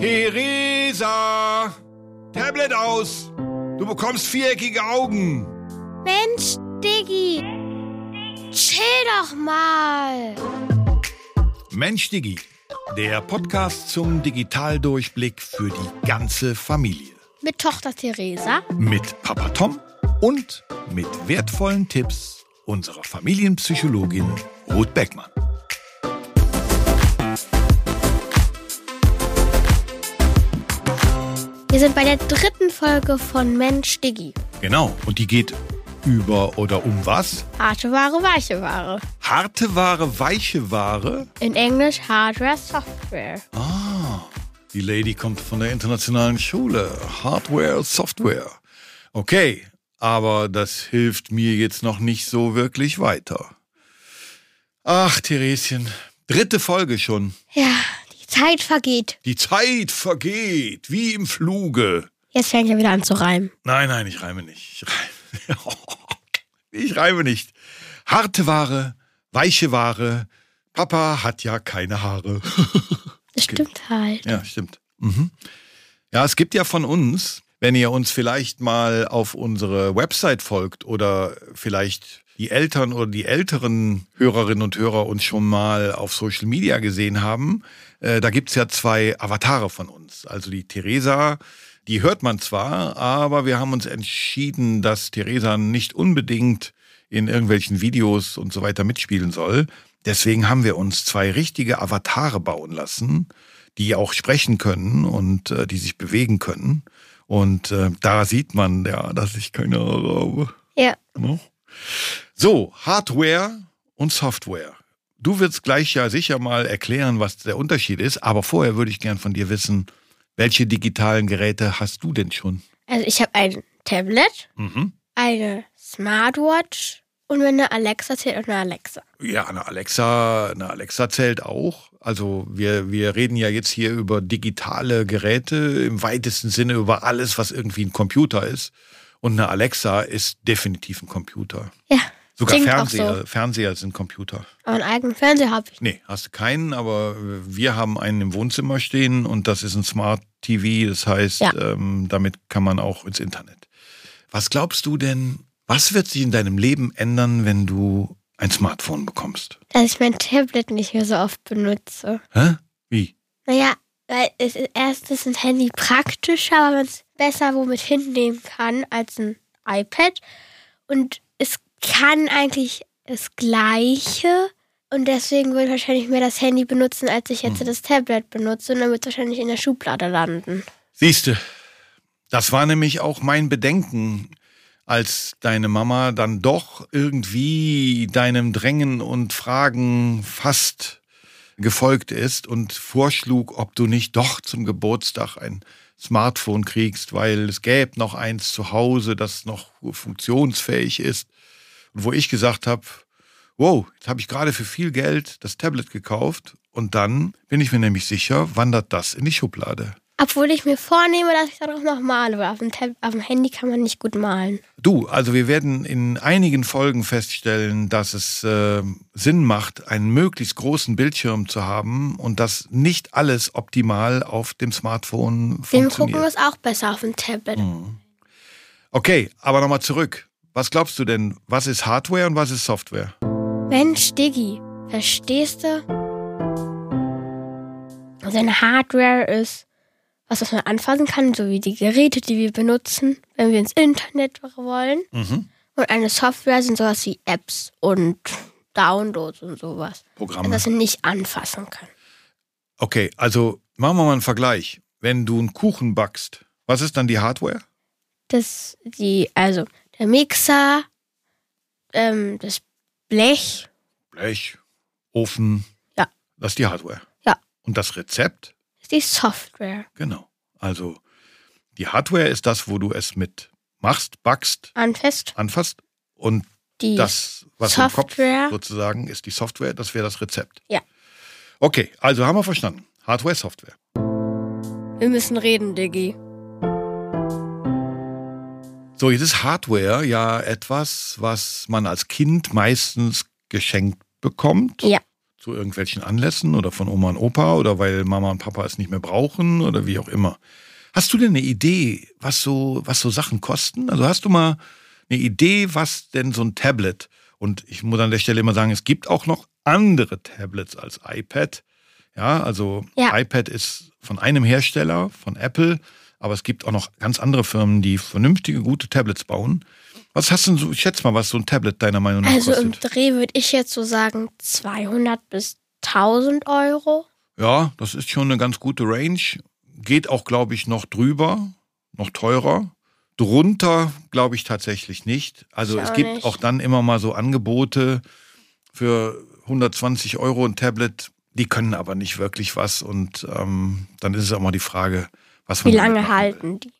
Theresa! Tablet aus! Du bekommst viereckige Augen! Mensch, Diggi! Chill doch mal! Mensch, Diggi, der Podcast zum Digitaldurchblick für die ganze Familie. Mit Tochter Theresa. Mit Papa Tom und mit wertvollen Tipps unserer Familienpsychologin Ruth Beckmann. Wir sind bei der dritten Folge von Mensch Diggi. Genau, und die geht über oder um was? Harte Ware, weiche Ware. Harte Ware, weiche Ware? In Englisch Hardware, Software. Ah, die Lady kommt von der internationalen Schule. Hardware, Software. Okay, aber das hilft mir jetzt noch nicht so wirklich weiter. Ach, Thereschen, dritte Folge schon. Ja, Zeit vergeht. Die Zeit vergeht, wie im Fluge. Jetzt fängt er wieder an zu reimen. Nein, nein, ich reime nicht. Ich reime, ich reime nicht. Harte Ware, weiche Ware. Papa hat ja keine Haare. Das stimmt halt. Ja, stimmt. Mhm. Ja, es gibt ja von uns, wenn ihr uns vielleicht mal auf unsere Website folgt oder vielleicht die Eltern oder die älteren Hörerinnen und Hörer uns schon mal auf Social Media gesehen haben, äh, da gibt's ja zwei Avatare von uns. Also die Theresa, die hört man zwar, aber wir haben uns entschieden, dass Theresa nicht unbedingt in irgendwelchen Videos und so weiter mitspielen soll. Deswegen haben wir uns zwei richtige Avatare bauen lassen, die auch sprechen können und äh, die sich bewegen können. Und äh, da sieht man ja, dass ich keine Haare habe. Ja. Ne? So, Hardware und Software. Du wirst gleich ja sicher mal erklären, was der Unterschied ist, aber vorher würde ich gern von dir wissen, welche digitalen Geräte hast du denn schon? Also ich habe ein Tablet, Mhm. eine Smartwatch und eine Alexa zählt und eine Alexa. Ja, eine Alexa, eine Alexa zählt auch. Also wir, wir reden ja jetzt hier über digitale Geräte im weitesten Sinne über alles, was irgendwie ein Computer ist. Und eine Alexa ist definitiv ein Computer. Ja. Sogar klingt Fernseher, So. Fernseher sind Computer. Aber einen eigenen Fernseher habe ich. Nee, hast du keinen, aber wir haben einen im Wohnzimmer stehen und das ist ein Smart TV. Das heißt, Ja. ähm, damit kann man auch ins Internet. Was glaubst du denn, was wird sich in deinem Leben ändern, wenn du ein Smartphone bekommst? Dass ich mein Tablet nicht mehr so oft benutze. Hä? Wie? Naja, weil es ist erstens ein Handy praktischer, weil man es besser womit hinnehmen kann als ein iPad. Und kann eigentlich das Gleiche. Und deswegen würde ich wahrscheinlich mehr das Handy benutzen, als ich jetzt das Tablet benutze. Und dann wird es wahrscheinlich in der Schublade landen. Siehste, das war nämlich auch mein Bedenken, als deine Mama dann doch irgendwie deinem Drängen und Fragen fast gefolgt ist und vorschlug, ob du nicht doch zum Geburtstag ein Smartphone kriegst, weil es gäbe noch eins zu Hause, das noch funktionsfähig ist. Und wo ich gesagt habe, wow, jetzt habe ich gerade für viel Geld das Tablet gekauft und dann bin ich mir nämlich sicher, wandert das in die Schublade. Obwohl ich mir vornehme, dass ich darauf noch male, weil auf dem, Tab auf dem Handy kann man nicht gut malen. Du, also wir werden in einigen Folgen feststellen, dass es äh, Sinn macht, einen möglichst großen Bildschirm zu haben und dass nicht alles optimal auf dem Smartphone Film gucken funktioniert. ist auch besser auf dem Tablet. Okay, aber nochmal zurück. Was glaubst du denn, was ist Hardware und was ist Software? Mensch, Diggi, verstehst du? Also eine Hardware ist was, was man anfassen kann, so wie die Geräte, die wir benutzen, wenn wir ins Internet wollen. Mhm. Und eine Software sind sowas wie Apps und Downloads und sowas. Programme. Das wir nicht anfassen können. Okay, also machen wir mal einen Vergleich. Wenn du einen Kuchen backst, was ist dann die Hardware? Das, die, also der Mixer, ähm, das Blech, Blech, Ofen. Ja. Das ist die Hardware. Ja. Und das Rezept? ist die Software. Genau. Also die Hardware ist das, wo du es mit machst, backst, Anfest, anfasst. Und die das, was Software. im Kopf sozusagen ist, die Software, das wäre das Rezept. Ja. Okay, also haben wir verstanden. Hardware, Software. Wir müssen reden, Diggi. So, jetzt ist Hardware ja etwas, was man als Kind meistens geschenkt bekommt. Ja. zu irgendwelchen Anlässen oder von Oma und Opa oder weil Mama und Papa es nicht mehr brauchen oder wie auch immer. Hast du denn eine Idee, was so, was so Sachen kosten? Also hast du mal eine Idee, was denn so ein Tablet und ich muss an der Stelle immer sagen, es gibt auch noch andere Tablets als iPad. Ja, also Ja. iPad ist von einem Hersteller, von Apple, aber es gibt auch noch ganz andere Firmen, die vernünftige, gute Tablets bauen. Was hast du denn so, ich schätze mal, was so ein Tablet deiner Meinung nach Also im kostet? Dreh würde ich jetzt so sagen 200 bis 1000 Euro. Ja, das ist schon eine ganz gute Range. Geht auch, glaube ich, noch drüber, noch teurer. Drunter glaube ich tatsächlich nicht. Also Ich es auch gibt nicht. auch dann immer mal so Angebote für 120 Euro ein Tablet. Die können aber nicht wirklich was. Und ähm, dann ist es auch mal die Frage, was Wie lange halten die?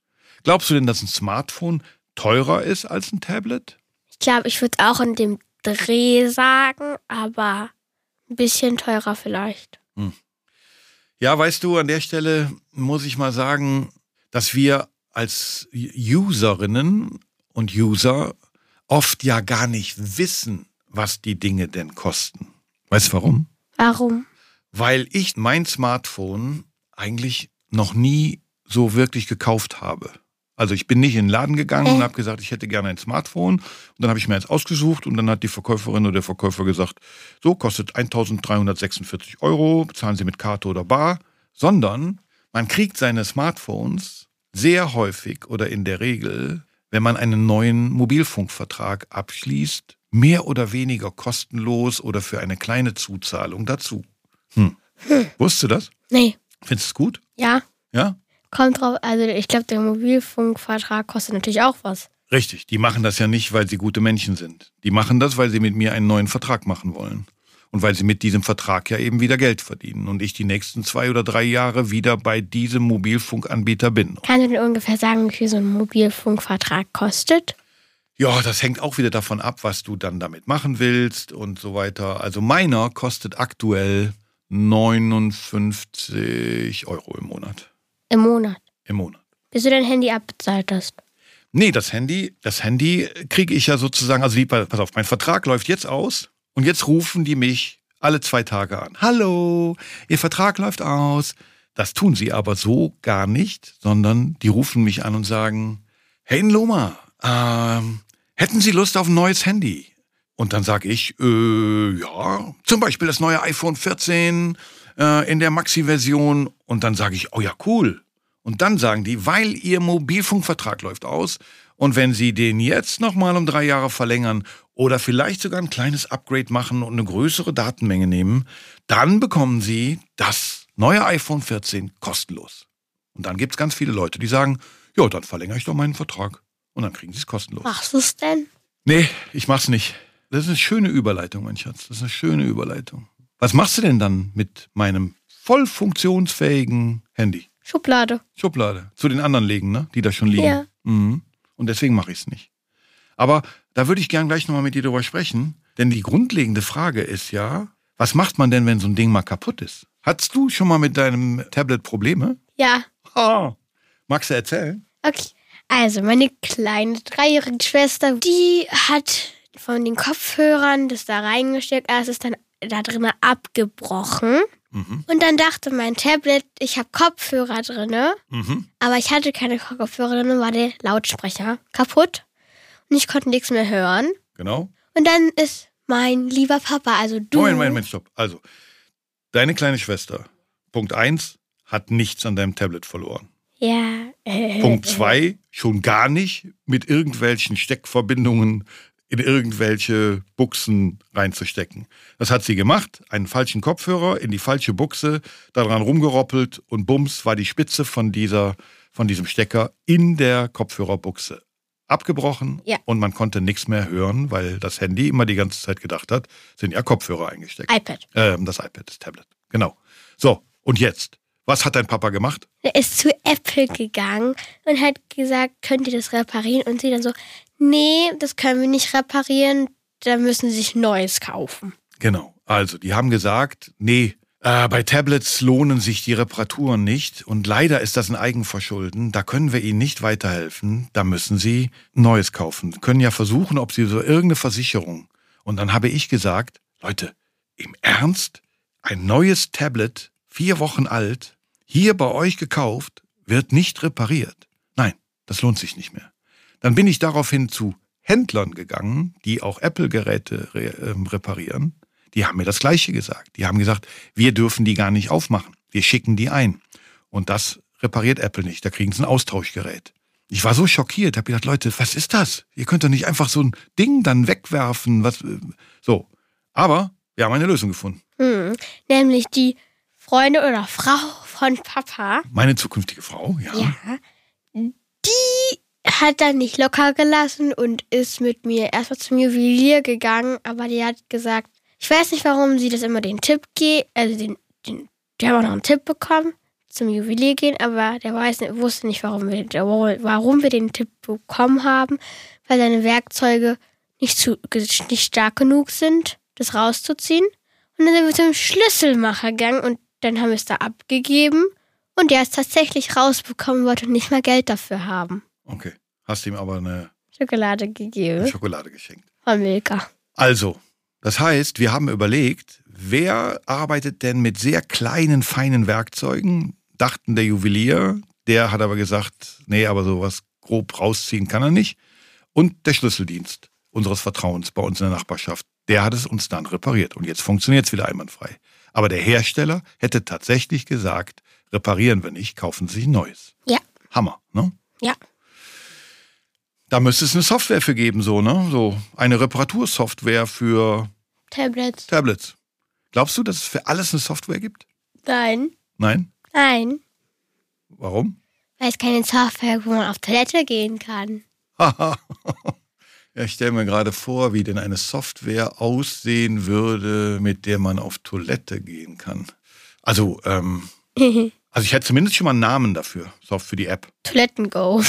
Glaubst du denn, dass ein Smartphone teurer ist als ein Tablet? Ich glaube, ich würde auch in dem Dreh sagen, aber ein bisschen teurer vielleicht. Ja, weißt du, an der Stelle muss ich mal sagen, dass wir als Userinnen und User oft ja gar nicht wissen, was die Dinge denn kosten. Weißt du warum? Warum? Weil ich mein Smartphone eigentlich noch nie so wirklich gekauft habe. Also ich bin nicht in den Laden gegangen und Äh. habe gesagt, ich hätte gerne ein Smartphone. Und dann habe ich mir eins ausgesucht und dann hat die Verkäuferin oder der Verkäufer gesagt, so kostet 1346 Euro, bezahlen Sie mit Karte oder Bar. Sondern man kriegt seine Smartphones sehr häufig oder in der Regel, wenn man einen neuen Mobilfunkvertrag abschließt, mehr oder weniger kostenlos oder für eine kleine Zuzahlung dazu. Hm. Wusstest du das? Nee, Findest du es gut? ja, Ja? Kommt drauf. Also ich glaube, der Mobilfunkvertrag kostet natürlich auch was. Richtig. Die machen das ja nicht, weil sie gute Menschen sind. Die machen das, weil sie mit mir einen neuen Vertrag machen wollen. Und weil sie mit diesem Vertrag ja eben wieder Geld verdienen. Und ich die nächsten zwei oder drei Jahre wieder bei diesem Mobilfunkanbieter bin. Kannst du denn ungefähr sagen, wie viel so ein Mobilfunkvertrag kostet? Ja, das hängt auch wieder davon ab, was du dann damit machen willst und so weiter. Also meiner kostet aktuell 59 Euro im Monat. Im Monat. Im Monat. Bis du dein Handy abbezahlt hast. Nee, das Handy, das Handy kriege ich ja sozusagen, also die, pass auf, mein Vertrag läuft jetzt aus und jetzt rufen die mich alle zwei Tage an. Hallo, Ihr Vertrag läuft aus. Das tun sie aber so gar nicht, sondern die rufen mich an und sagen, Hey Loma, ähm, hätten Sie Lust auf ein neues Handy? Und dann sage ich, äh, ja, zum Beispiel das neue iPhone 14 äh, in der Maxi-Version. Und dann sage ich, oh ja, cool. Und dann sagen die, weil Ihr Mobilfunkvertrag läuft aus und wenn Sie den jetzt nochmal um drei Jahre verlängern oder vielleicht sogar ein kleines Upgrade machen und eine größere Datenmenge nehmen, dann bekommen Sie das neue iPhone 14 kostenlos. Und dann gibt es ganz viele Leute, die sagen, ja, dann verlängere ich doch meinen Vertrag. Und dann kriegen Sie es kostenlos. Machst du es denn? Nee, ich mach's nicht. Das ist eine schöne Überleitung, mein Schatz. Das ist eine schöne Überleitung. Was machst du denn dann mit meinem voll funktionsfähigen Handy? Schublade. Schublade. Zu den anderen legen, ne? Die da schon liegen. Ja. Mhm. Und deswegen mache ich es nicht. Aber da würde ich gern gleich nochmal mit dir drüber sprechen. Denn die grundlegende Frage ist ja, was macht man denn, wenn so ein Ding mal kaputt ist? Hattest du schon mal mit deinem Tablet Probleme? Ja. Ha. Magst du erzählen? Okay. Also, meine kleine dreijährige Schwester, die hat von den Kopfhörern das da reingesteckt. Ah, Es ist dann da drinnen abgebrochen. Mhm. Und dann dachte mein Tablet, ich habe Kopfhörer drinne, Mhm. aber ich hatte keine Kopfhörer drin, war der Lautsprecher kaputt und ich konnte nichts mehr hören. Genau. Und dann ist mein lieber Papa, also du, Moment, Moment, Moment, stopp. Also, deine kleine Schwester, Punkt 1, hat nichts an deinem Tablet verloren. ja, Punkt 2, schon gar nicht mit irgendwelchen Steckverbindungen in irgendwelche Buchsen reinzustecken. Das hat sie gemacht, einen falschen Kopfhörer in die falsche Buchse, daran rumgeroppelt und bums war die Spitze von dieser von diesem Stecker in der Kopfhörerbuchse abgebrochen Ja. und man konnte nichts mehr hören, weil das Handy immer die ganze Zeit gedacht hat, sind ja Kopfhörer eingesteckt. iPad. Ähm, das iPad, das Tablet. Genau. So, und jetzt? Was hat dein Papa gemacht? Er ist zu Apple gegangen und hat gesagt, könnt ihr das reparieren? Und sie dann so, nee, das können wir nicht reparieren, da müssen sie sich Neues kaufen. Genau. Also, die haben gesagt, nee, äh, bei Tablets lohnen sich die Reparaturen nicht und leider ist das ein Eigenverschulden. Da können wir Ihnen nicht weiterhelfen. Da müssen Sie Neues kaufen. Können ja versuchen, ob Sie so irgendeine Versicherung. Und dann habe ich gesagt, Leute, im Ernst? ein neues Tablet, vier Wochen alt, hier bei euch gekauft, wird nicht repariert. Nein, das lohnt sich nicht mehr. Dann bin ich daraufhin zu Händlern gegangen, die auch Apple-Geräte re äh, reparieren. Die haben mir das Gleiche gesagt. Die haben gesagt, wir dürfen die gar nicht aufmachen. Wir schicken die ein. Und das repariert Apple nicht. Da kriegen sie ein Austauschgerät. Ich war so schockiert, habe gedacht, Leute, was ist das? Ihr könnt doch nicht einfach so ein Ding dann wegwerfen. Was, äh, so. Aber wir haben eine Lösung gefunden. Hm. Nämlich die Freundin oder Frau von Papa. Meine zukünftige Frau, ja. Ja. Hat dann nicht locker gelassen und ist mit mir erstmal zum Juwelier gegangen, aber die hat gesagt, ich weiß nicht, warum sie das immer den Tipp geht, also den, den, die haben auch noch einen Tipp bekommen zum Juwelier gehen, aber der weiß, wusste nicht, warum wir, warum wir den Tipp bekommen haben, weil seine Werkzeuge nicht, zu, nicht stark genug sind, das rauszuziehen. Und dann sind wir zum Schlüsselmacher gegangen und dann haben wir es da abgegeben und der ist tatsächlich rausbekommen, wollte nicht mal Geld dafür haben. Okay. Hast ihm aber eine Schokolade gegeben. Schokolade geschenkt. Von Milka. Also, das heißt, wir haben überlegt, wer arbeitet denn mit sehr kleinen, feinen Werkzeugen? Dachten der Juwelier, der hat aber gesagt, nee, aber sowas grob rausziehen kann er nicht. Und der Schlüsseldienst unseres Vertrauens bei uns in der Nachbarschaft, der hat es uns dann repariert. Und jetzt funktioniert es wieder einwandfrei. Aber der Hersteller hätte tatsächlich gesagt, reparieren wir nicht, kaufen Sie sich ein neues. Ja. Hammer, ne? Ja. Da müsste es eine Software für geben, so, ne? So eine Reparatursoftware für Tablets. Tablets. Glaubst du, dass es für alles eine Software gibt? Nein. Nein? Nein. Warum? Weil es keine Software, wo man auf Toilette gehen kann. Haha. ja, ich stelle mir gerade vor, wie denn eine Software aussehen würde, mit der man auf Toilette gehen kann. Also, ähm, also ich hätte zumindest schon mal einen Namen dafür, so für die App. Toiletten-Go.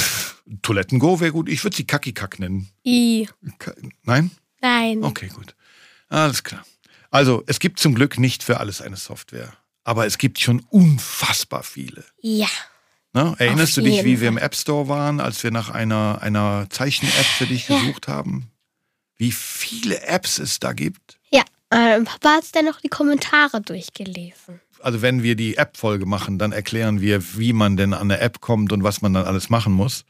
Toiletten-Go wäre gut. Ich würde sie Kaki-Kack nennen. I. Ka- Nein? Nein. Okay, gut. Alles klar. Also, es gibt zum Glück nicht für alles eine Software. Aber es gibt schon unfassbar viele. Ja. Ne? Erinnerst Auf du dich, wie wir im App Store waren, als wir nach einer, einer Zeichen-App für dich Ja. gesucht haben? Wie viele Apps es da gibt? Ja. Ähm, Papa hat dann noch die Kommentare durchgelesen. Also wenn wir die App-Folge machen, dann erklären wir, wie man denn an eine App kommt und was man dann alles machen muss.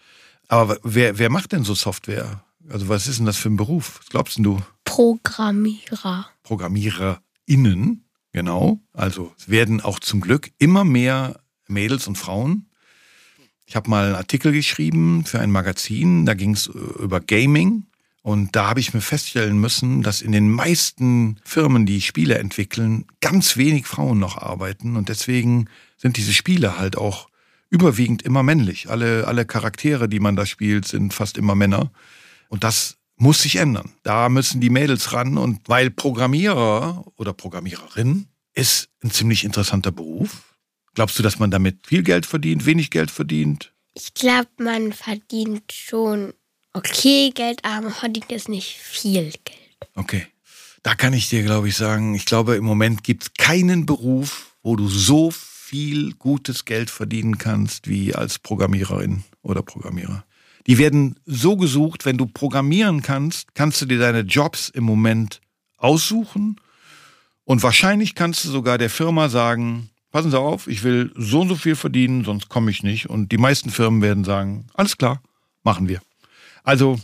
Aber wer, wer macht denn so Software? Also was ist denn das für ein Beruf? Was glaubst denn du? Programmierer. ProgrammiererInnen, genau. Also es werden auch zum Glück immer mehr Mädels und Frauen. Ich habe mal einen Artikel geschrieben für ein Magazin, da ging es über Gaming. Und da habe ich mir feststellen müssen, dass in den meisten Firmen, die Spiele entwickeln, ganz wenig Frauen noch arbeiten. Und deswegen sind diese Spiele halt auch überwiegend immer männlich. Alle, alle Charaktere, die man da spielt, sind fast immer Männer. Und das muss sich ändern. Da müssen die Mädels ran. Und weil Programmierer oder Programmiererin ist ein ziemlich interessanter Beruf. Glaubst du, dass man damit viel Geld verdient, wenig Geld verdient? Ich glaube, man verdient schon okay Geld, aber man verdient jetzt nicht viel Geld. Okay. Da kann ich dir, glaube ich, sagen, ich glaube, im Moment gibt es keinen Beruf, wo du so viel gutes Geld verdienen kannst wie als Programmiererin oder Programmierer. Die werden so gesucht, wenn du programmieren kannst, kannst du dir deine Jobs im Moment aussuchen und wahrscheinlich kannst du sogar der Firma sagen, passen Sie auf, ich will so und so viel verdienen, sonst komme ich nicht. Und die meisten Firmen werden sagen, alles klar, machen wir. Also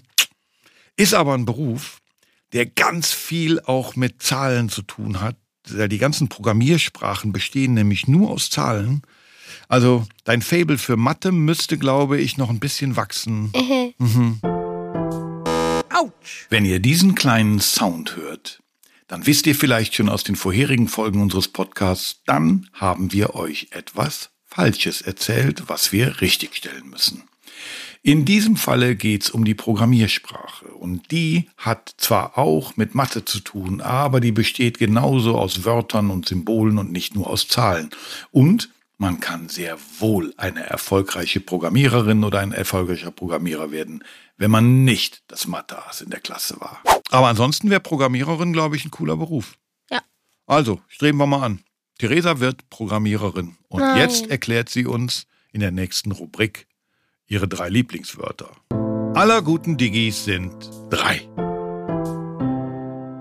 ist aber ein Beruf, der ganz viel auch mit Zahlen zu tun hat. Die ganzen Programmiersprachen bestehen nämlich nur aus Zahlen. Also dein Fable für Mathe müsste, glaube ich, noch ein bisschen wachsen. Mhm. Wenn ihr diesen kleinen Sound hört, dann wisst ihr vielleicht schon aus den vorherigen Folgen unseres Podcasts, dann haben wir euch etwas Falsches erzählt, was wir richtigstellen müssen. In diesem Falle geht's um die Programmiersprache und die hat zwar auch mit Mathe zu tun, aber die besteht genauso aus Wörtern und Symbolen und nicht nur aus Zahlen. Und man kann sehr wohl eine erfolgreiche Programmiererin oder ein erfolgreicher Programmierer werden, wenn man nicht das Mathe-Ass in der Klasse war. Aber ansonsten wäre Programmiererin, glaube ich, ein cooler Beruf. Ja. Also, streben wir mal an. Theresa wird Programmiererin und Nein. jetzt erklärt sie uns in der nächsten Rubrik ihre drei Lieblingswörter. Aller guten Diggis sind drei.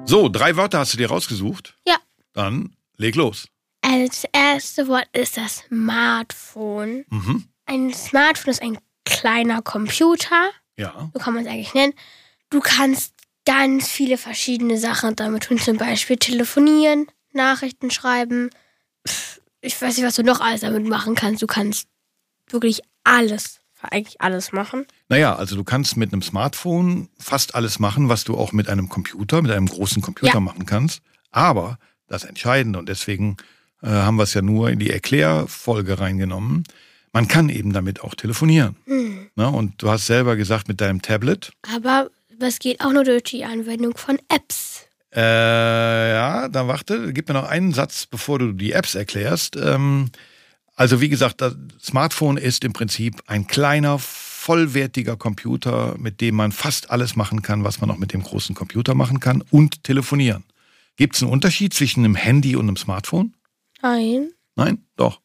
So, drei Wörter hast du dir rausgesucht. Ja. Dann leg los. Also das erste Wort ist das Smartphone. Mhm. Ein Smartphone ist ein kleiner Computer, Ja. so kann man es eigentlich nennen. Du kannst ganz viele verschiedene Sachen damit tun, zum Beispiel telefonieren, Nachrichten schreiben. Ich weiß nicht, was du noch alles damit machen kannst. Du kannst wirklich alles, eigentlich alles machen. Naja, also du kannst mit einem Smartphone fast alles machen, was du auch mit einem Computer, mit einem großen Computer Ja. machen kannst. Aber das Entscheidende, und deswegen äh, haben wir es ja nur in die Erklärfolge reingenommen, man kann eben damit auch telefonieren. Hm. Ne? Und du hast selber gesagt, mit deinem Tablet, Aber das geht auch nur durch die Anwendung von Apps. Äh, ja, dann warte, gib mir noch einen Satz, bevor du die Apps erklärst. Ähm, also wie gesagt, das Smartphone ist im Prinzip ein kleiner, vollwertiger Computer, mit dem man fast alles machen kann, was man auch mit dem großen Computer machen kann und telefonieren. Gibt es einen Unterschied zwischen einem Handy und einem Smartphone? Nein. Nein? Doch.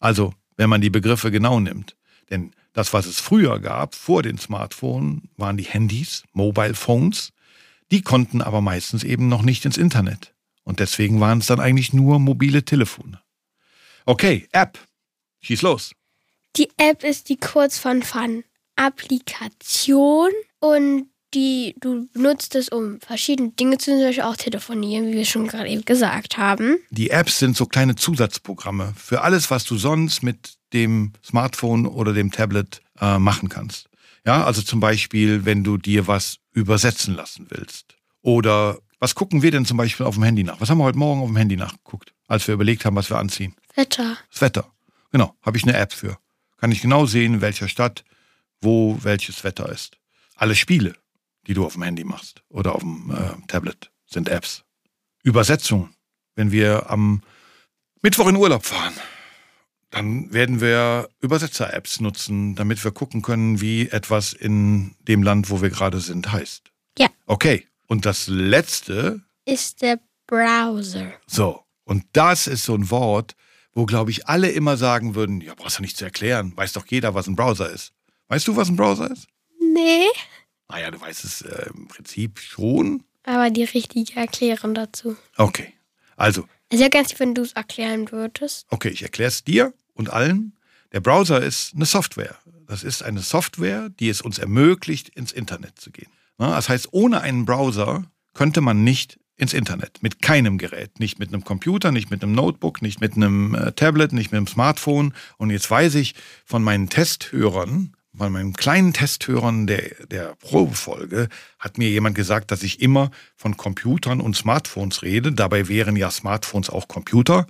Also, wenn man die Begriffe genau nimmt. Denn das, was es früher gab, vor den Smartphones, waren die Handys, Mobile Phones. Die konnten aber meistens eben noch nicht ins Internet. Und deswegen waren es dann eigentlich nur mobile Telefone. Okay, App. Schieß los. Die App ist die Kurzform von Applikation und die du benutzt es, um verschiedene Dinge zu zum Beispiel auch telefonieren, wie wir schon gerade eben gesagt haben. Die Apps sind so kleine Zusatzprogramme für alles, was du sonst mit dem Smartphone oder dem Tablet äh, machen kannst. Ja, also zum Beispiel, wenn du dir was übersetzen lassen willst. Oder was gucken wir denn zum Beispiel auf dem Handy nach? Was haben wir heute Morgen auf dem Handy nachgeguckt, als wir überlegt haben, was wir anziehen? Wetter. Das Wetter. Genau, habe ich eine App für. Kann ich genau sehen, in welcher Stadt, wo welches Wetter ist. Alle Spiele, die du auf dem Handy machst oder auf dem äh, Tablet, sind Apps. Übersetzung. Wenn wir am Mittwoch in Urlaub fahren, dann werden wir Übersetzer-Apps nutzen, damit wir gucken können, wie etwas in dem Land, wo wir gerade sind, heißt. Ja. Okay. Und das letzte Ist der Browser. so, und das ist so ein Wort, wo, glaube ich, alle immer sagen würden, ja, brauchst du nicht zu erklären, weiß doch jeder, was ein Browser ist. Weißt du, was ein Browser ist? Nee. Naja, du weißt es äh, im Prinzip schon. Aber die richtige Erklärung dazu. Okay, also, Also ja, ganz lieb, wenn du es erklären würdest. okay, ich erkläre es dir und allen. Der Browser ist eine Software. Das ist eine Software, die es uns ermöglicht, ins Internet zu gehen. Das heißt, ohne einen Browser könnte man nicht ins Internet. Mit keinem Gerät. Nicht mit einem Computer, nicht mit einem Notebook, nicht mit einem äh, Tablet, nicht mit einem Smartphone. Und jetzt weiß ich von meinen Testhörern, von meinen kleinen Testhörern der, der Probefolge, hat mir jemand gesagt, dass ich immer von Computern und Smartphones rede. Dabei wären ja Smartphones auch Computer.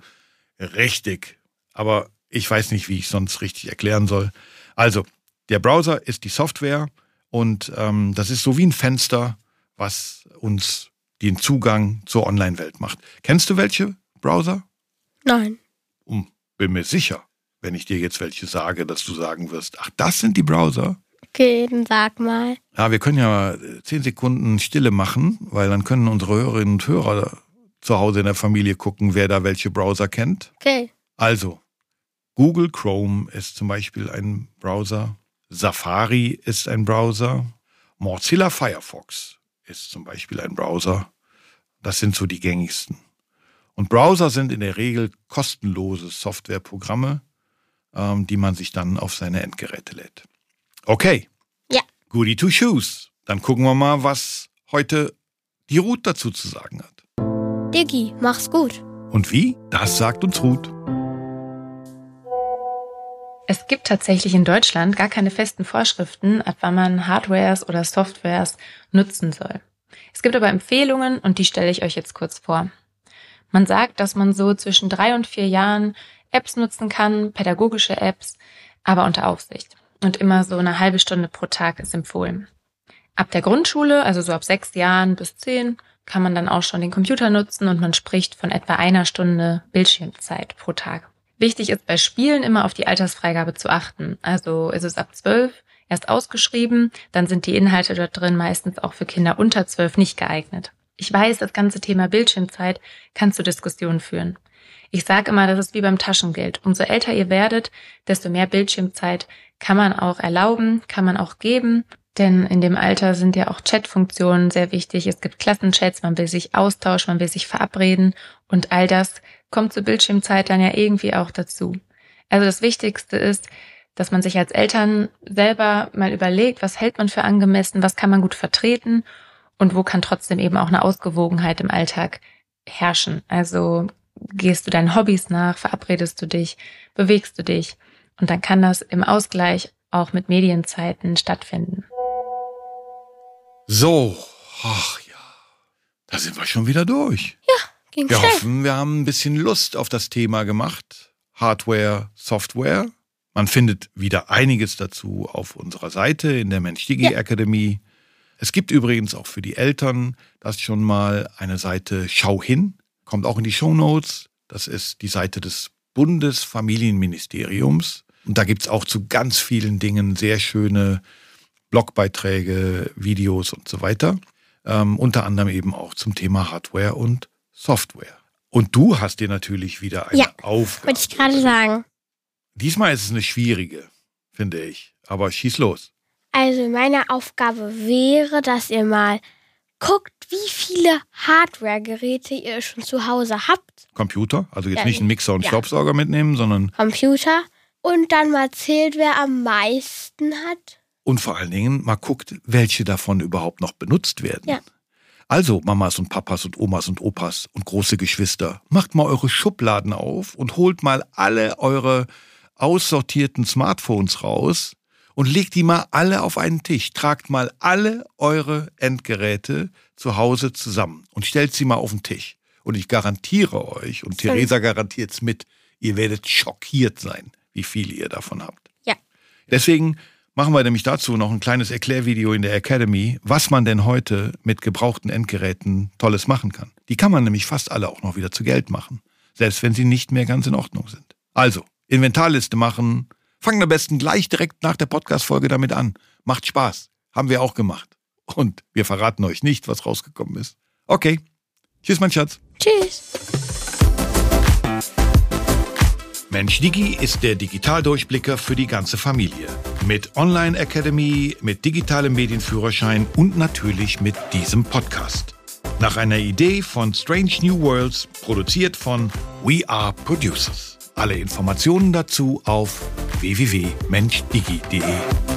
Richtig. Aber ich weiß nicht, wie ich sonst richtig erklären soll. Also, der Browser ist die Software und ähm, das ist so wie ein Fenster, was uns den Zugang zur Online-Welt macht. Kennst du welche Browser? Nein. Um, bin mir sicher, wenn ich dir jetzt welche sage, dass du sagen wirst, ach, das sind die Browser. Okay, dann sag mal. Ja, wir können ja äh, zehn Sekunden Stille machen, weil dann können unsere Hörerinnen und Hörer zu Hause in der Familie gucken, wer da welche Browser kennt. Okay. Also, Google Chrome ist zum Beispiel ein Browser, Safari ist ein Browser, Mozilla Firefox ist zum Beispiel ein Browser. Das sind so die gängigsten. Und Browser sind in der Regel kostenlose Softwareprogramme, ähm, die man sich dann auf seine Endgeräte lädt. Okay. Ja. Goody two shoes. Dann gucken wir mal, was heute die Ruth dazu zu sagen hat. Diggi, mach's gut. Und wie? Das sagt uns Ruth. Es gibt tatsächlich in Deutschland gar keine festen Vorschriften, ab wann man Hardwares oder Softwares nutzen soll. Es gibt aber Empfehlungen und die stelle ich euch jetzt kurz vor. Man sagt, dass man so zwischen drei und vier Jahren Apps nutzen kann, pädagogische Apps, aber unter Aufsicht. Und immer so eine halbe Stunde pro Tag ist empfohlen. Ab der Grundschule, also so ab sechs Jahren bis zehn, kann man dann auch schon den Computer nutzen und man spricht von etwa einer Stunde Bildschirmzeit pro Tag. Wichtig ist bei Spielen immer auf die Altersfreigabe zu achten. Also ist es ab zwölf erst ausgeschrieben, dann sind die Inhalte dort drin meistens auch für Kinder unter zwölf nicht geeignet. Ich weiß, das ganze Thema Bildschirmzeit kann zu Diskussionen führen. Ich sage immer, das ist wie beim Taschengeld. Umso älter ihr werdet, desto mehr Bildschirmzeit kann man auch erlauben, kann man auch geben. Denn in dem Alter sind ja auch Chatfunktionen sehr wichtig. Es gibt Klassenchats, man will sich austauschen, man will sich verabreden. Und all das kommt zur Bildschirmzeit dann ja irgendwie auch dazu. Also das Wichtigste ist, dass man sich als Eltern selber mal überlegt, was hält man für angemessen, was kann man gut vertreten und wo kann trotzdem eben auch eine Ausgewogenheit im Alltag herrschen. Also gehst du deinen Hobbys nach, verabredest du dich, bewegst du dich und dann kann das im Ausgleich auch mit Medienzeiten stattfinden. So, ach ja, da sind wir schon wieder durch. Ja, ging Wir schnell. hoffen, wir haben ein bisschen Lust auf das Thema gemacht. Hardware, Software. Man findet wieder einiges dazu auf unserer Seite in der Mensch Digi Ja. Es gibt übrigens auch für die Eltern das schon mal eine Seite Schau hin, kommt auch in die Show Notes. Das ist die Seite des Bundesfamilienministeriums. Und da gibt's auch zu ganz vielen Dingen sehr schöne Blogbeiträge, Videos und so weiter. Ähm, unter anderem eben auch zum Thema Hardware und Software. Und du hast dir natürlich wieder eine Ja, Aufgabe. Wollte ich gerade sagen. Diesmal ist es eine schwierige, finde ich. Aber schieß los. Also meine Aufgabe wäre, dass ihr mal guckt, wie viele Hardware-Geräte ihr schon zu Hause habt. Computer, also jetzt Ja, nicht einen Mixer und ja. Staubsauger mitnehmen, sondern Computer. Und dann mal zählt, wer am meisten hat. und vor allen Dingen mal guckt, welche davon überhaupt noch benutzt werden. Ja. Also Mamas und Papas und Omas und Opas und große Geschwister, macht mal eure Schubladen auf und holt mal alle eure aussortierten Smartphones raus und legt die mal alle auf einen Tisch. Tragt mal alle eure Endgeräte zu Hause zusammen und stellt sie mal auf den Tisch. Und ich garantiere euch, und Sorry. Theresa garantiert's mit, ihr werdet schockiert sein, wie viele ihr davon habt. Ja. Deswegen machen wir nämlich dazu noch ein kleines Erklärvideo in der Academy, was man denn heute mit gebrauchten Endgeräten Tolles machen kann. Die kann man nämlich fast alle auch noch wieder zu Geld machen, selbst wenn sie nicht mehr ganz in Ordnung sind. Also, Inventarliste machen. Fangen am besten gleich direkt nach der Podcast-Folge damit an. Macht Spaß. Haben wir auch gemacht. Und wir verraten euch nicht, was rausgekommen ist. Okay. Tschüss, mein Schatz. Tschüss. Mensch Digi ist der Digitaldurchblicker für die ganze Familie. Mit Online Academy, mit digitalem Medienführerschein und natürlich mit diesem Podcast. Nach einer Idee von Strange New Worlds, produziert von We Are Producers. Alle Informationen dazu auf www.menschdigi.de.